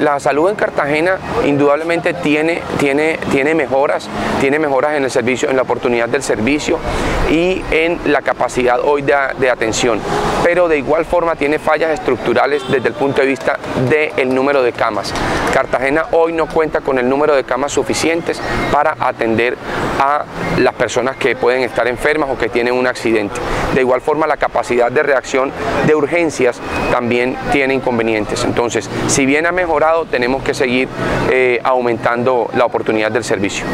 La salud en Cartagena indudablemente tiene, tiene, tiene mejoras, tiene mejoras en el servicio, en la oportunidad del servicio y en la capacidad hoy de, atención, pero de igual forma tiene fallas estructurales desde el punto de vista del número de camas. Cartagena hoy no cuenta con el número de camas suficientes para atender a las personas que pueden estar enfermas o que tienen un accidente. De igual forma la capacidad de reacción de urgencias también tiene inconvenientes. Entonces, si bien ha mejorado tenemos que seguir eh, aumentando la oportunidad del servicio.